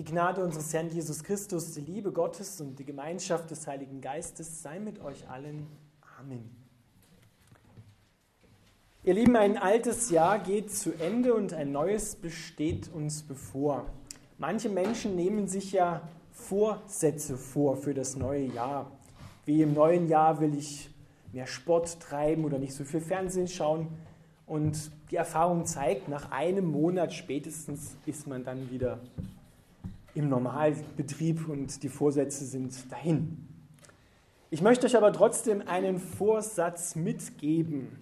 Die Gnade unseres Herrn Jesus Christus, die Liebe Gottes und die Gemeinschaft des Heiligen Geistes sei mit euch allen. Amen. Ihr Lieben, ein altes Jahr geht zu Ende und ein neues besteht uns bevor. Manche Menschen nehmen sich ja Vorsätze vor für das neue Jahr. Wie im neuen Jahr will ich mehr Sport treiben oder nicht so viel Fernsehen schauen. Und die Erfahrung zeigt, nach einem Monat spätestens ist man dann wieder im Normalbetrieb und die Vorsätze sind dahin. Ich möchte euch aber trotzdem einen Vorsatz mitgeben,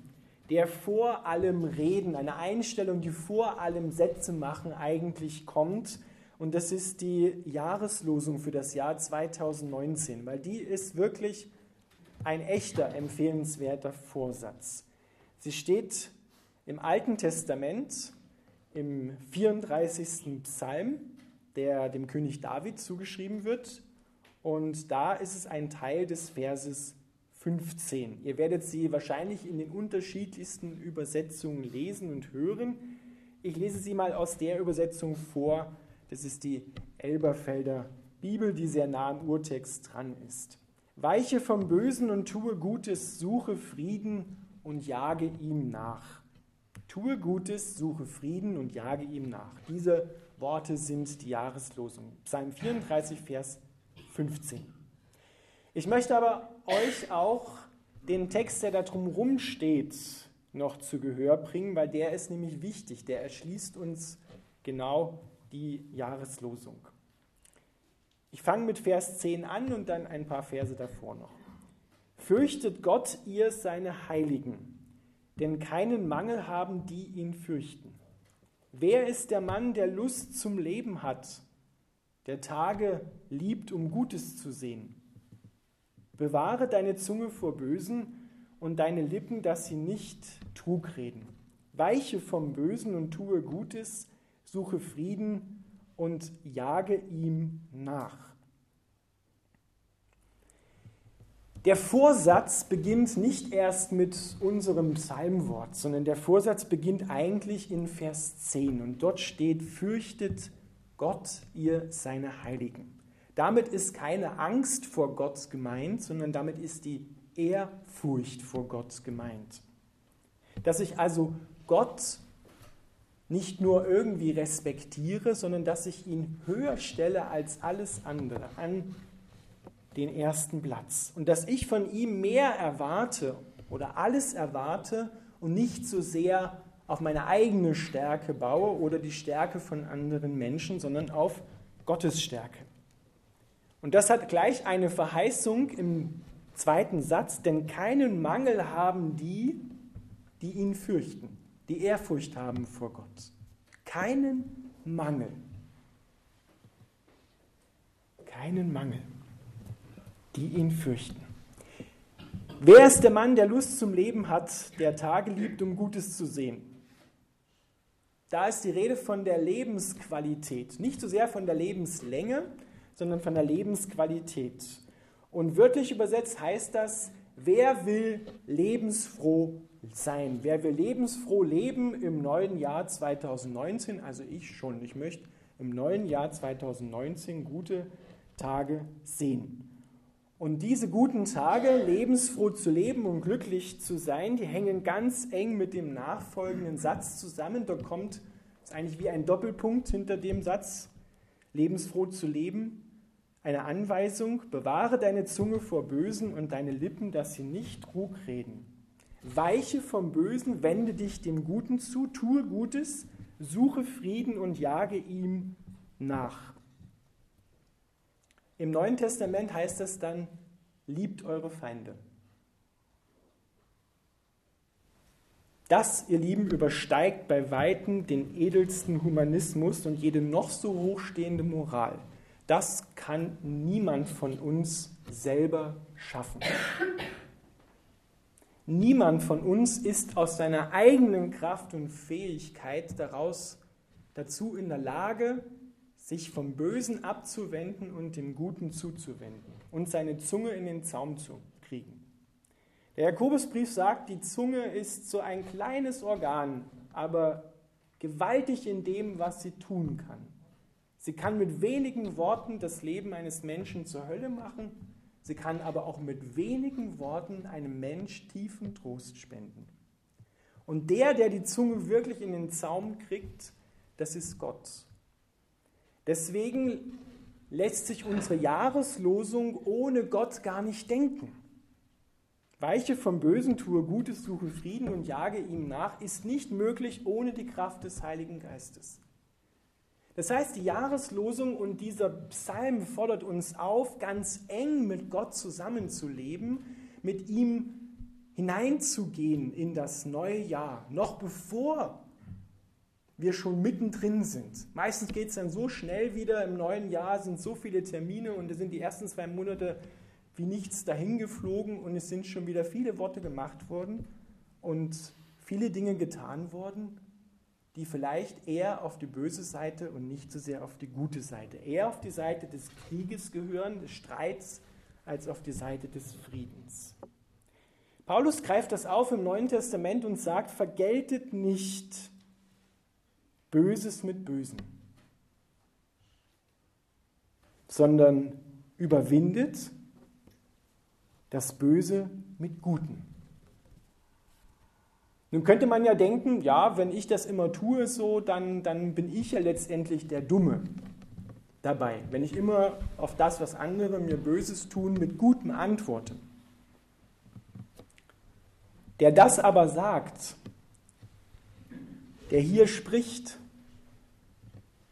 der vor allem Reden, eine Einstellung, die vor allem Sätze machen eigentlich kommt. Und das ist die Jahreslosung für das Jahr 2019, weil die ist wirklich ein echter empfehlenswerter Vorsatz. Sie steht im Alten Testament im 34. Psalm der dem König David zugeschrieben wird. Und da ist es ein Teil des Verses 15. Ihr werdet sie wahrscheinlich in den unterschiedlichsten Übersetzungen lesen und hören. Ich lese sie mal aus der Übersetzung vor. Das ist die Elberfelder Bibel, die sehr nah am Urtext dran ist. Weiche vom Bösen und tue Gutes, suche Frieden und jage ihm nach. Tue Gutes, suche Frieden und jage ihm nach. Diese Worte sind die Jahreslosung. Psalm 34, Vers 15. Ich möchte aber euch auch den Text, der da drumherum steht, noch zu Gehör bringen, weil der ist nämlich wichtig. Der erschließt uns genau die Jahreslosung. Ich fange mit Vers 10 an und dann ein paar Verse davor noch. Fürchtet Gott ihr seine Heiligen, denn keinen Mangel haben, die ihn fürchten. Wer ist der Mann, der Lust zum Leben hat, der Tage liebt, um Gutes zu sehen? Bewahre deine Zunge vor Bösen und deine Lippen, dass sie nicht Trug reden. Weiche vom Bösen und tue Gutes, suche Frieden und jage ihm nach. Der Vorsatz beginnt nicht erst mit unserem Psalmwort, sondern der Vorsatz beginnt eigentlich in Vers 10 und dort steht, fürchtet Gott ihr seine Heiligen. Damit ist keine Angst vor Gott gemeint, sondern damit ist die Ehrfurcht vor Gott gemeint. Dass ich also Gott nicht nur irgendwie respektiere, sondern dass ich ihn höher stelle als alles andere, an den ersten Platz. Und dass ich von ihm mehr erwarte oder alles erwarte und nicht so sehr auf meine eigene Stärke baue oder die Stärke von anderen Menschen, sondern auf Gottes Stärke. Und das hat gleich eine Verheißung im zweiten Satz, denn keinen Mangel haben die, die ihn fürchten, die Ehrfurcht haben vor Gott. Keinen Mangel. Keinen Mangel die ihn fürchten. Wer ist der Mann, der Lust zum Leben hat, der Tage liebt, um Gutes zu sehen? Da ist die Rede von der Lebensqualität, nicht so sehr von der Lebenslänge, sondern von der Lebensqualität. Und wörtlich übersetzt heißt das, wer will lebensfroh sein? Wer will lebensfroh leben im neuen Jahr 2019? Also ich schon. Ich möchte im neuen Jahr 2019 gute Tage sehen. Und diese guten Tage, lebensfroh zu leben und glücklich zu sein, die hängen ganz eng mit dem nachfolgenden Satz zusammen. Da kommt, ist eigentlich wie ein Doppelpunkt hinter dem Satz, lebensfroh zu leben, eine Anweisung, bewahre deine Zunge vor Bösen und deine Lippen, dass sie nicht Trug reden. Weiche vom Bösen, wende dich dem Guten zu, tue Gutes, suche Frieden und jage ihm nach. Im Neuen Testament heißt es dann, liebt eure Feinde. Das, ihr Lieben, übersteigt bei Weitem den edelsten Humanismus und jede noch so hochstehende Moral. Das kann niemand von uns selber schaffen. Niemand von uns ist aus seiner eigenen Kraft und Fähigkeit daraus dazu in der Lage, sich vom Bösen abzuwenden und dem Guten zuzuwenden und seine Zunge in den Zaum zu kriegen. Der Jakobusbrief sagt, die Zunge ist so ein kleines Organ, aber gewaltig in dem, was sie tun kann. Sie kann mit wenigen Worten das Leben eines Menschen zur Hölle machen. Sie kann aber auch mit wenigen Worten einem Mensch tiefen Trost spenden. Und der, der die Zunge wirklich in den Zaum kriegt, das ist Gott. Deswegen lässt sich unsere Jahreslosung ohne Gott gar nicht denken. Weiche vom Bösen, tue Gutes, suche Frieden und jage ihm nach, ist nicht möglich ohne die Kraft des Heiligen Geistes. Das heißt, die Jahreslosung und dieser Psalm fordert uns auf, ganz eng mit Gott zusammenzuleben, mit ihm hineinzugehen in das neue Jahr, noch bevor wir schon mittendrin sind. Meistens geht es dann so schnell wieder, im neuen Jahr sind so viele Termine und es sind die ersten zwei Monate wie nichts dahingeflogen und es sind schon wieder viele Worte gemacht worden und viele Dinge getan worden die vielleicht eher auf die böse Seite und nicht so sehr auf die gute Seite, eher auf die Seite des Krieges gehören, des Streits, als auf die Seite des Friedens. Paulus greift das auf im Neuen Testament und sagt, vergeltet nicht Böses mit Bösen, sondern überwindet das Böse mit Guten. Nun könnte man ja denken, ja, wenn ich das immer tue so, dann, dann bin ich ja letztendlich der Dumme dabei, wenn ich immer auf das, was andere mir Böses tun, mit Gutem antworte. Der das aber sagt, der hier spricht,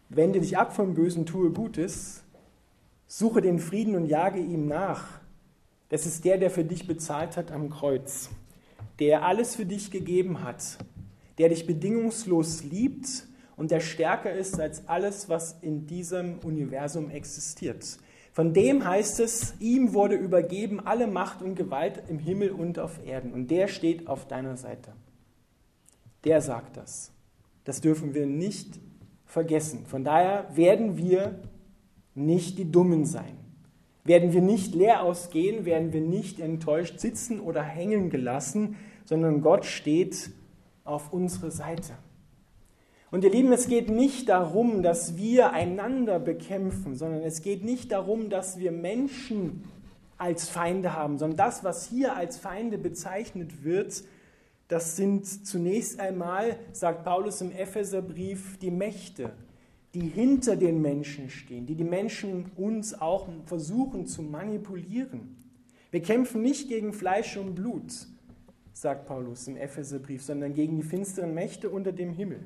wende dich ab vom Bösen, tue Gutes, suche den Frieden und jage ihm nach. Das ist der, der für dich bezahlt hat am Kreuz der alles für dich gegeben hat, der dich bedingungslos liebt und der stärker ist als alles, was in diesem Universum existiert. Von dem heißt es, ihm wurde übergeben alle Macht und Gewalt im Himmel und auf Erden. Und der steht auf deiner Seite. Der sagt das. Das dürfen wir nicht vergessen. Von daher werden wir nicht die Dummen sein. Werden wir nicht leer ausgehen, werden wir nicht enttäuscht sitzen oder hängen gelassen, sondern Gott steht auf unserer Seite. Und ihr Lieben, es geht nicht darum, dass wir einander bekämpfen, sondern es geht nicht darum, dass wir Menschen als Feinde haben, sondern das, was hier als Feinde bezeichnet wird, das sind zunächst einmal, sagt Paulus im Epheserbrief, die Mächte, die hinter den Menschen stehen, die die Menschen uns auch versuchen zu manipulieren. Wir kämpfen nicht gegen Fleisch und Blut, sagt Paulus im Epheserbrief, sondern gegen die finsteren Mächte unter dem Himmel.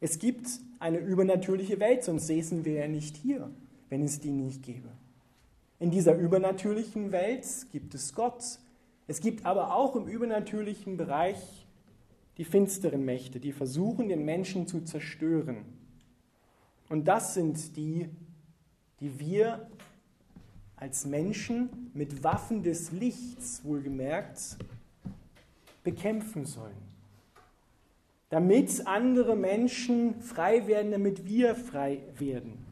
Es gibt eine übernatürliche Welt, sonst säßen wir ja nicht hier, wenn es die nicht gäbe. In dieser übernatürlichen Welt gibt es Gott. Es gibt aber auch im übernatürlichen Bereich die finsteren Mächte, die versuchen, den Menschen zu zerstören. Und das sind die, die wir als Menschen mit Waffen des Lichts, wohlgemerkt, bekämpfen sollen. Damit andere Menschen frei werden, damit wir frei werden.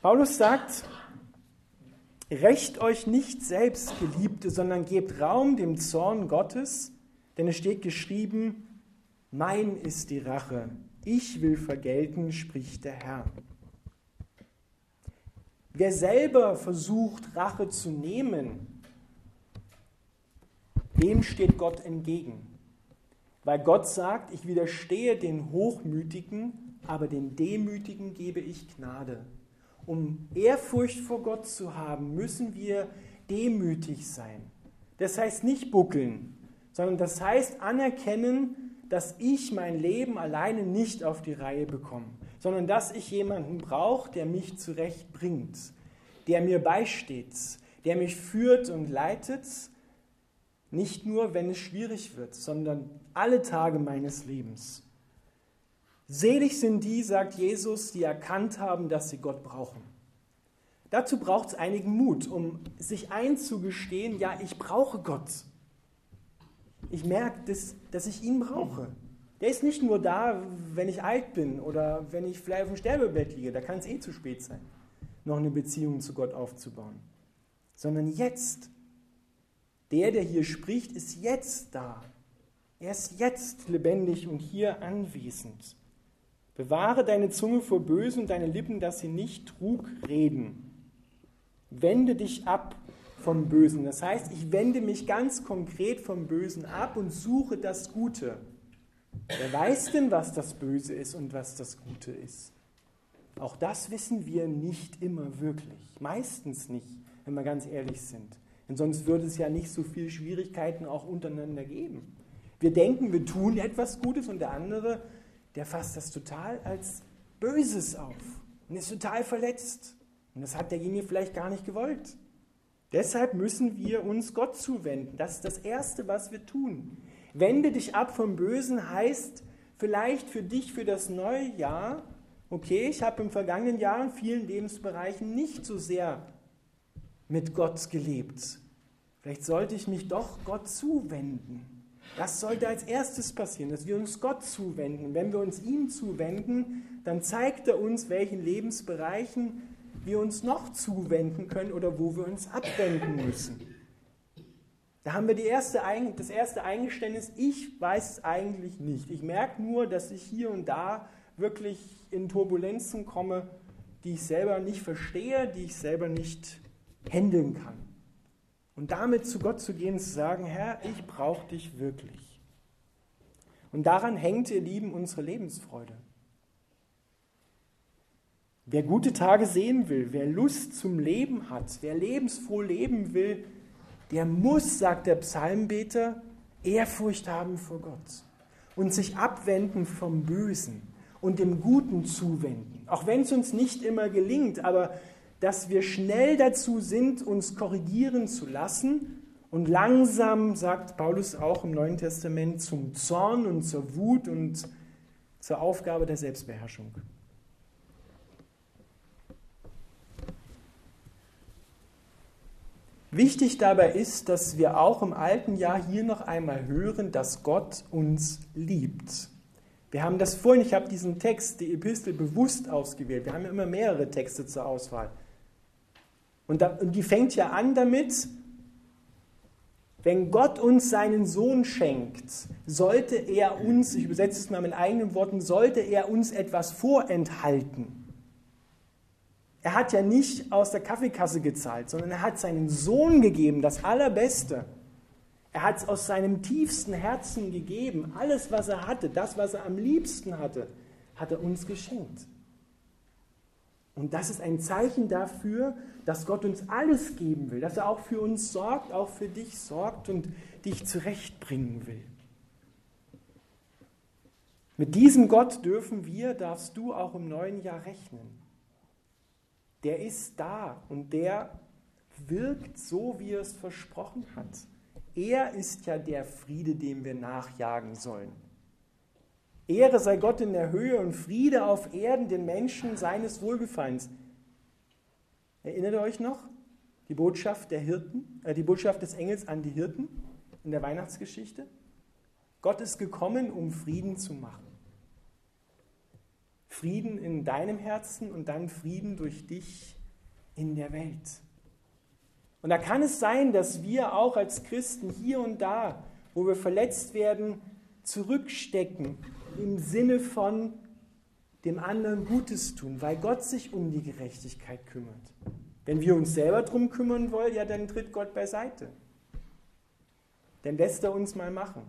Paulus sagt, Recht euch nicht selbst, Geliebte, sondern gebt Raum dem Zorn Gottes, denn es steht geschrieben, mein ist die Rache, ich will vergelten, spricht der Herr. Wer selber versucht, Rache zu nehmen, dem steht Gott entgegen. Weil Gott sagt, ich widerstehe den Hochmütigen, aber den Demütigen gebe ich Gnade. Um Ehrfurcht vor Gott zu haben, müssen wir demütig sein. Das heißt nicht buckeln, sondern das heißt anerkennen, dass ich mein Leben alleine nicht auf die Reihe bekomme, sondern dass ich jemanden brauche, der mich zurechtbringt, der mir beisteht, der mich führt und leitet nicht nur, wenn es schwierig wird, sondern alle Tage meines Lebens. Selig sind die, sagt Jesus, die erkannt haben, dass sie Gott brauchen. Dazu braucht es einigen Mut, um sich einzugestehen, ja, ich brauche Gott. Ich merke, dass, dass ich ihn brauche. Der ist nicht nur da, wenn ich alt bin oder wenn ich vielleicht auf dem Sterbebett liege, da kann es eh zu spät sein, noch eine Beziehung zu Gott aufzubauen, sondern jetzt der, der hier spricht, ist jetzt da. Er ist jetzt lebendig und hier anwesend. Bewahre deine Zunge vor Bösen und deine Lippen, dass sie nicht Trug reden. Wende dich ab vom Bösen. Das heißt, ich wende mich ganz konkret vom Bösen ab und suche das Gute. Wer weiß denn, was das Böse ist und was das Gute ist? Auch das wissen wir nicht immer wirklich. Meistens nicht, wenn wir ganz ehrlich sind. Denn sonst würde es ja nicht so viele Schwierigkeiten auch untereinander geben. Wir denken, wir tun etwas Gutes und der andere, der fasst das total als Böses auf und ist total verletzt. Und das hat derjenige vielleicht gar nicht gewollt. Deshalb müssen wir uns Gott zuwenden. Das ist das Erste, was wir tun. Wende dich ab vom Bösen heißt vielleicht für dich für das neue Jahr, okay, ich habe im vergangenen Jahr in vielen Lebensbereichen nicht so sehr mit Gott gelebt. Vielleicht sollte ich mich doch Gott zuwenden. Das sollte als erstes passieren, dass wir uns Gott zuwenden. Wenn wir uns ihm zuwenden, dann zeigt er uns, welchen Lebensbereichen wir uns noch zuwenden können oder wo wir uns abwenden müssen. Da haben wir erste, das erste Eingeständnis, ich weiß es eigentlich nicht. Ich merke nur, dass ich hier und da wirklich in Turbulenzen komme, die ich selber nicht verstehe, die ich selber nicht handeln kann. Und damit zu Gott zu gehen zu sagen, Herr, ich brauche dich wirklich. Und daran hängt, ihr Lieben, unsere Lebensfreude. Wer gute Tage sehen will, wer Lust zum Leben hat, wer lebensfroh leben will, der muss, sagt der Psalmbeter, Ehrfurcht haben vor Gott und sich abwenden vom Bösen und dem Guten zuwenden. Auch wenn es uns nicht immer gelingt, aber dass wir schnell dazu sind, uns korrigieren zu lassen und langsam, sagt Paulus auch im Neuen Testament, zum Zorn und zur Wut und zur Aufgabe der Selbstbeherrschung. Wichtig dabei ist, dass wir auch im alten Jahr hier noch einmal hören, dass Gott uns liebt. Wir haben das vorhin, ich habe diesen Text, die Epistel bewusst ausgewählt. Wir haben ja immer mehrere Texte zur Auswahl. Und, da, und die fängt ja an damit, wenn Gott uns seinen Sohn schenkt, sollte er uns, ich übersetze es mal mit eigenen Worten, sollte er uns etwas vorenthalten. Er hat ja nicht aus der Kaffeekasse gezahlt, sondern er hat seinen Sohn gegeben, das Allerbeste. Er hat es aus seinem tiefsten Herzen gegeben. Alles, was er hatte, das, was er am liebsten hatte, hat er uns geschenkt. Und das ist ein Zeichen dafür, dass Gott uns alles geben will, dass er auch für uns sorgt, auch für dich sorgt und dich zurechtbringen will. Mit diesem Gott dürfen wir, darfst du auch im neuen Jahr rechnen der ist da und der wirkt so, wie er es versprochen hat. Er ist ja der Friede, dem wir nachjagen sollen. Ehre sei Gott in der Höhe und Friede auf Erden den Menschen seines Wohlgefallens. Erinnert ihr euch noch? Die Botschaft der Hirten, äh, die Botschaft des Engels an die Hirten in der Weihnachtsgeschichte? Gott ist gekommen, um Frieden zu machen. Frieden in deinem Herzen und dann Frieden durch dich in der Welt. Und da kann es sein, dass wir auch als Christen hier und da, wo wir verletzt werden, zurückstecken im Sinne von dem anderen Gutes tun, weil Gott sich um die Gerechtigkeit kümmert. Wenn wir uns selber darum kümmern wollen, ja, dann tritt Gott beiseite. Dann lässt er uns mal machen.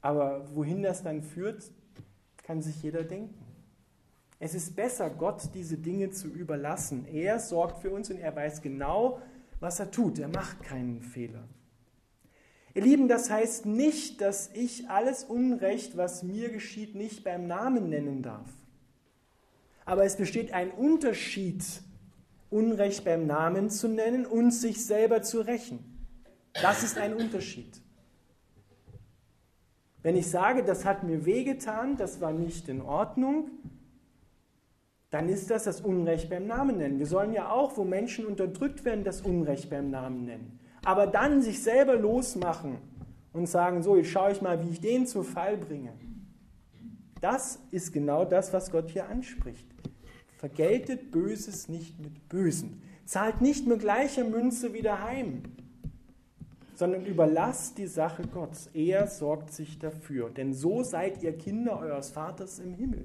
Aber wohin das dann führt, kann sich jeder denken. Es ist besser, Gott diese Dinge zu überlassen. Er sorgt für uns und er weiß genau, was er tut. Er macht keinen Fehler. Ihr Lieben, das heißt nicht, dass ich alles Unrecht, was mir geschieht, nicht beim Namen nennen darf. Aber es besteht ein Unterschied, Unrecht beim Namen zu nennen und sich selber zu rächen. Das ist ein Unterschied. Wenn ich sage, das hat mir wehgetan, das war nicht in Ordnung, dann ist das das Unrecht beim Namen nennen. Wir sollen ja auch, wo Menschen unterdrückt werden, das Unrecht beim Namen nennen. Aber dann sich selber losmachen und sagen, so, jetzt schaue ich mal, wie ich den zu Fall bringe. Das ist genau das, was Gott hier anspricht. Vergeltet Böses nicht mit Bösen. Zahlt nicht mit gleicher Münze wieder heim sondern überlasst die Sache Gott. Er sorgt sich dafür. Denn so seid ihr Kinder eures Vaters im Himmel.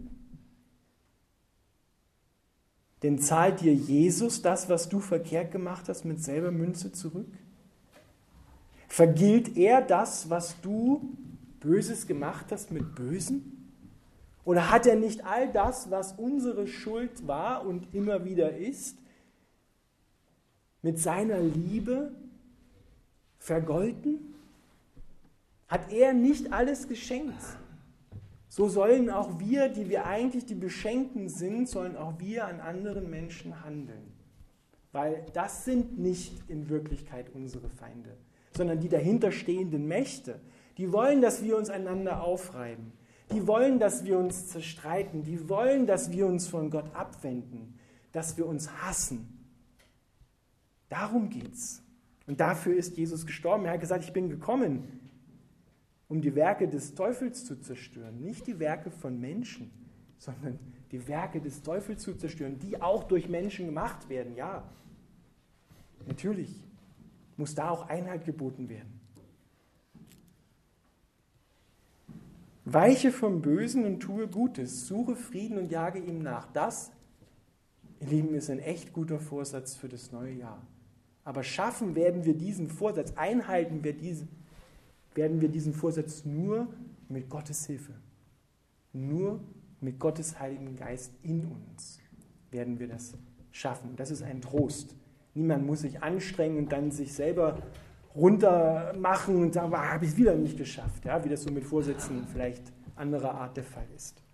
Denn zahlt dir Jesus das, was du verkehrt gemacht hast, mit selber Münze zurück? Vergilt er das, was du Böses gemacht hast, mit Bösen? Oder hat er nicht all das, was unsere Schuld war und immer wieder ist, mit seiner Liebe vergolten? Hat er nicht alles geschenkt? So sollen auch wir, die wir eigentlich die Beschenkten sind, sollen auch wir an anderen Menschen handeln. Weil das sind nicht in Wirklichkeit unsere Feinde, sondern die dahinterstehenden Mächte. Die wollen, dass wir uns einander aufreiben. Die wollen, dass wir uns zerstreiten. Die wollen, dass wir uns von Gott abwenden, dass wir uns hassen. Darum geht's. Und dafür ist Jesus gestorben. Er hat gesagt, ich bin gekommen, um die Werke des Teufels zu zerstören. Nicht die Werke von Menschen, sondern die Werke des Teufels zu zerstören, die auch durch Menschen gemacht werden. Ja, natürlich muss da auch Einheit geboten werden. Weiche vom Bösen und tue Gutes, suche Frieden und jage ihm nach. Das, ihr Lieben, ist ein echt guter Vorsatz für das neue Jahr. Aber schaffen werden wir diesen Vorsatz, einhalten wir diese, werden wir diesen Vorsatz nur mit Gottes Hilfe. Nur mit Gottes Heiligen Geist in uns werden wir das schaffen. Das ist ein Trost. Niemand muss sich anstrengen und dann sich selber runter machen und sagen, ah, habe ich es wieder nicht geschafft, ja, wie das so mit Vorsätzen vielleicht anderer Art der Fall ist.